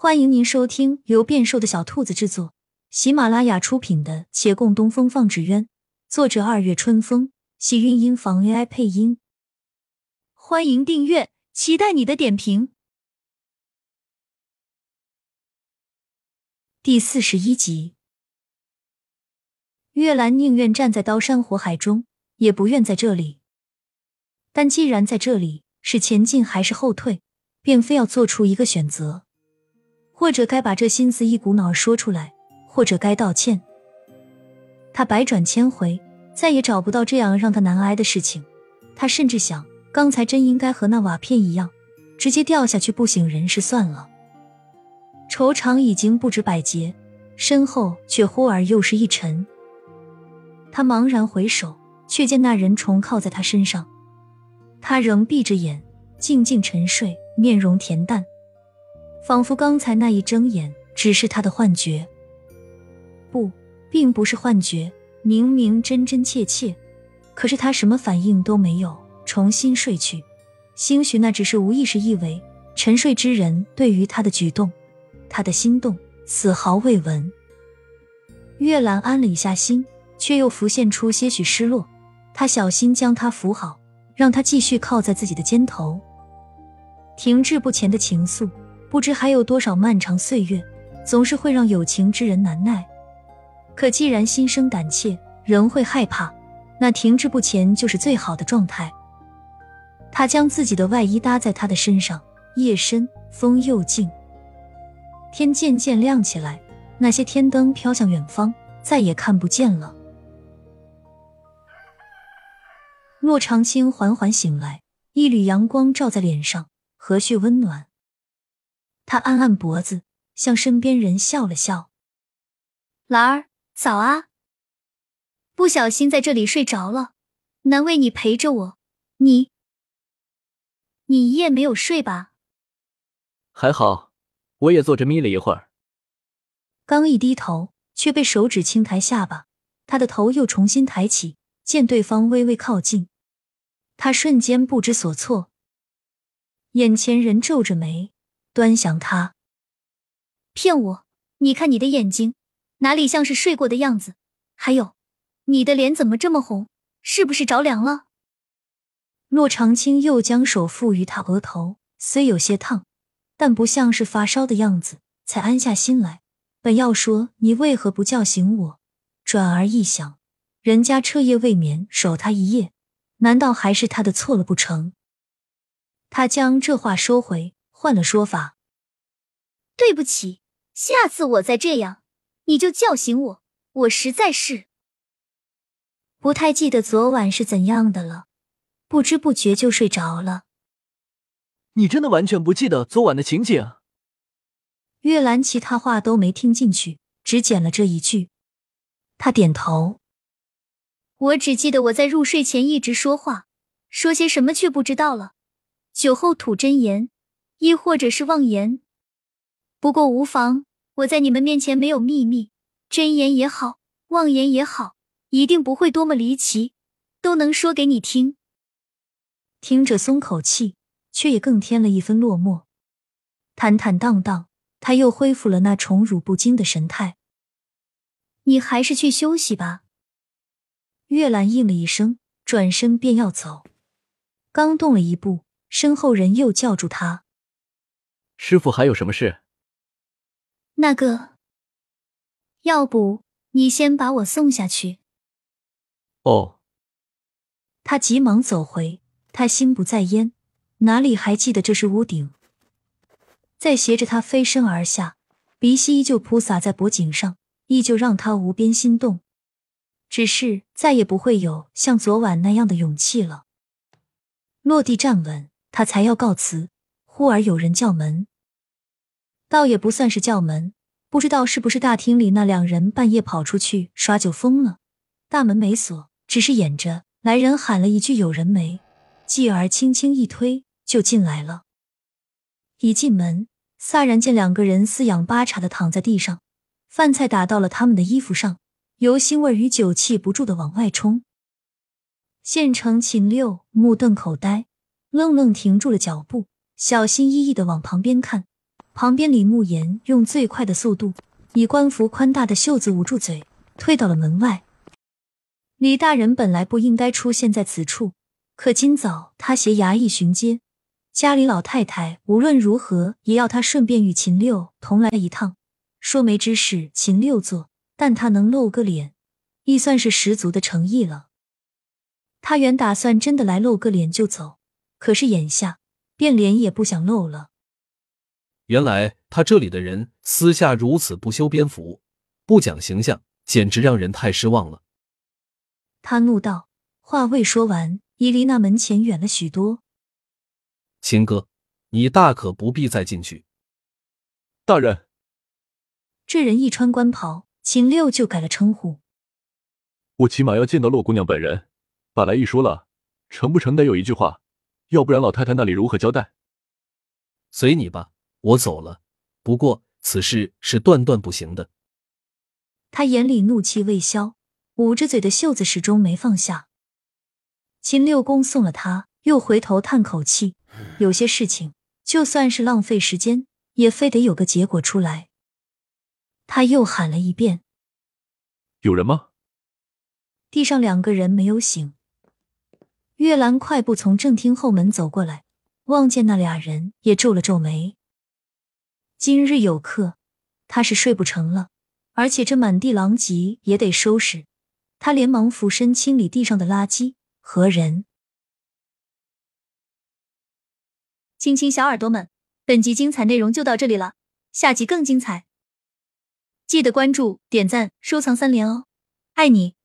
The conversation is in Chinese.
欢迎您收听由变瘦的小兔子制作、喜马拉雅出品的《且共东风放纸鸢》，作者二月春风，喜韵音房 AI 配音。欢迎订阅，期待你的点评。第四十一集，月兰宁愿站在刀山火海中，也不愿在这里。但既然在这里，是前进还是后退，便非要做出一个选择。或者该把这心思一股脑说出来，或者该道歉。他百转千回，再也找不到这样让他难挨的事情。他甚至想，刚才真应该和那瓦片一样，直接掉下去不省人事算了。愁肠已经不止百结，身后却忽而又是一沉。他茫然回首，却见那人重靠在他身上，他仍闭着眼，静静沉睡，面容恬淡。仿佛刚才那一睁眼只是他的幻觉，不，并不是幻觉，明明真真切切。可是他什么反应都没有，重新睡去。兴许那只是无意识意为沉睡之人对于他的举动，他的心动丝毫未闻。月兰安了一下心，却又浮现出些许失落。他小心将他扶好，让他继续靠在自己的肩头，停滞不前的情愫。不知还有多少漫长岁月，总是会让有情之人难耐。可既然心生胆怯，人会害怕，那停滞不前就是最好的状态。他将自己的外衣搭在他的身上，夜深风又静，天渐渐亮起来，那些天灯飘向远方，再也看不见了。洛长青缓缓醒来，一缕阳光照在脸上，和煦温暖。他按按脖子，向身边人笑了笑：“兰儿，早啊！不小心在这里睡着了，难为你陪着我。你，你一夜没有睡吧？”“还好，我也坐着眯了一会儿。”刚一低头，却被手指轻抬下巴，他的头又重新抬起，见对方微微靠近，他瞬间不知所措。眼前人皱着眉。端详他，骗我！你看你的眼睛，哪里像是睡过的样子？还有，你的脸怎么这么红？是不是着凉了？洛长青又将手附于他额头，虽有些烫，但不像是发烧的样子，才安下心来。本要说你为何不叫醒我，转而一想，人家彻夜未眠守他一夜，难道还是他的错了不成？他将这话收回。换了说法，对不起，下次我再这样，你就叫醒我。我实在是不太记得昨晚是怎样的了，不知不觉就睡着了。你真的完全不记得昨晚的情景？月兰其他话都没听进去，只捡了这一句。他点头，我只记得我在入睡前一直说话，说些什么却不知道了。酒后吐真言。亦或者是妄言，不过无妨。我在你们面前没有秘密，真言也好，妄言也好，一定不会多么离奇，都能说给你听。听着松口气，却也更添了一分落寞。坦坦荡荡，他又恢复了那宠辱不惊的神态。你还是去休息吧。月兰应了一声，转身便要走，刚动了一步，身后人又叫住他。师傅还有什么事？那个，要不你先把我送下去。哦。他急忙走回，他心不在焉，哪里还记得这是屋顶？再携着他飞身而下，鼻息依旧扑洒在脖颈上，依旧让他无边心动。只是再也不会有像昨晚那样的勇气了。落地站稳，他才要告辞。忽而有人叫门，倒也不算是叫门，不知道是不是大厅里那两人半夜跑出去耍酒疯了。大门没锁，只是掩着。来人喊了一句：“有人没？”继而轻轻一推，就进来了。一进门，飒然见两个人四仰八叉的躺在地上，饭菜打到了他们的衣服上，油腥味与酒气不住的往外冲。县城秦六目瞪口呆，愣愣停住了脚步。小心翼翼的往旁边看，旁边李慕言用最快的速度，以官服宽大的袖子捂住嘴，退到了门外。李大人本来不应该出现在此处，可今早他携衙役巡街，家里老太太无论如何也要他顺便与秦六同来一趟。说媒之事，秦六做，但他能露个脸，亦算是十足的诚意了。他原打算真的来露个脸就走，可是眼下便脸也不想露了。原来他这里的人私下如此不修边幅，不讲形象，简直让人太失望了。他怒道，话未说完，已离那门前远了许多。秦哥，你大可不必再进去。大人，这人一穿官袍，秦六就改了称呼。我起码要见到洛姑娘本人。把来意说了，成不成得有一句话，要不然老太太那里如何交代？随你吧，我走了。不过此事是断断不行的。他眼里怒气未消，捂着嘴的袖子始终没放下。秦六公送了他，又回头叹口气，有些事情就算是浪费时间，也非得有个结果出来。他又喊了一遍：“有人吗？”地上两个人没有醒。月兰快步从正厅后门走过来，望见那俩人，也皱了皱眉。今日有客，他是睡不成了，而且这满地狼藉也得收拾。他连忙俯身清理地上的垃圾。何人？亲亲小耳朵们，本集精彩内容就到这里了，下集更精彩，记得关注、点赞、收藏三连哦，爱你！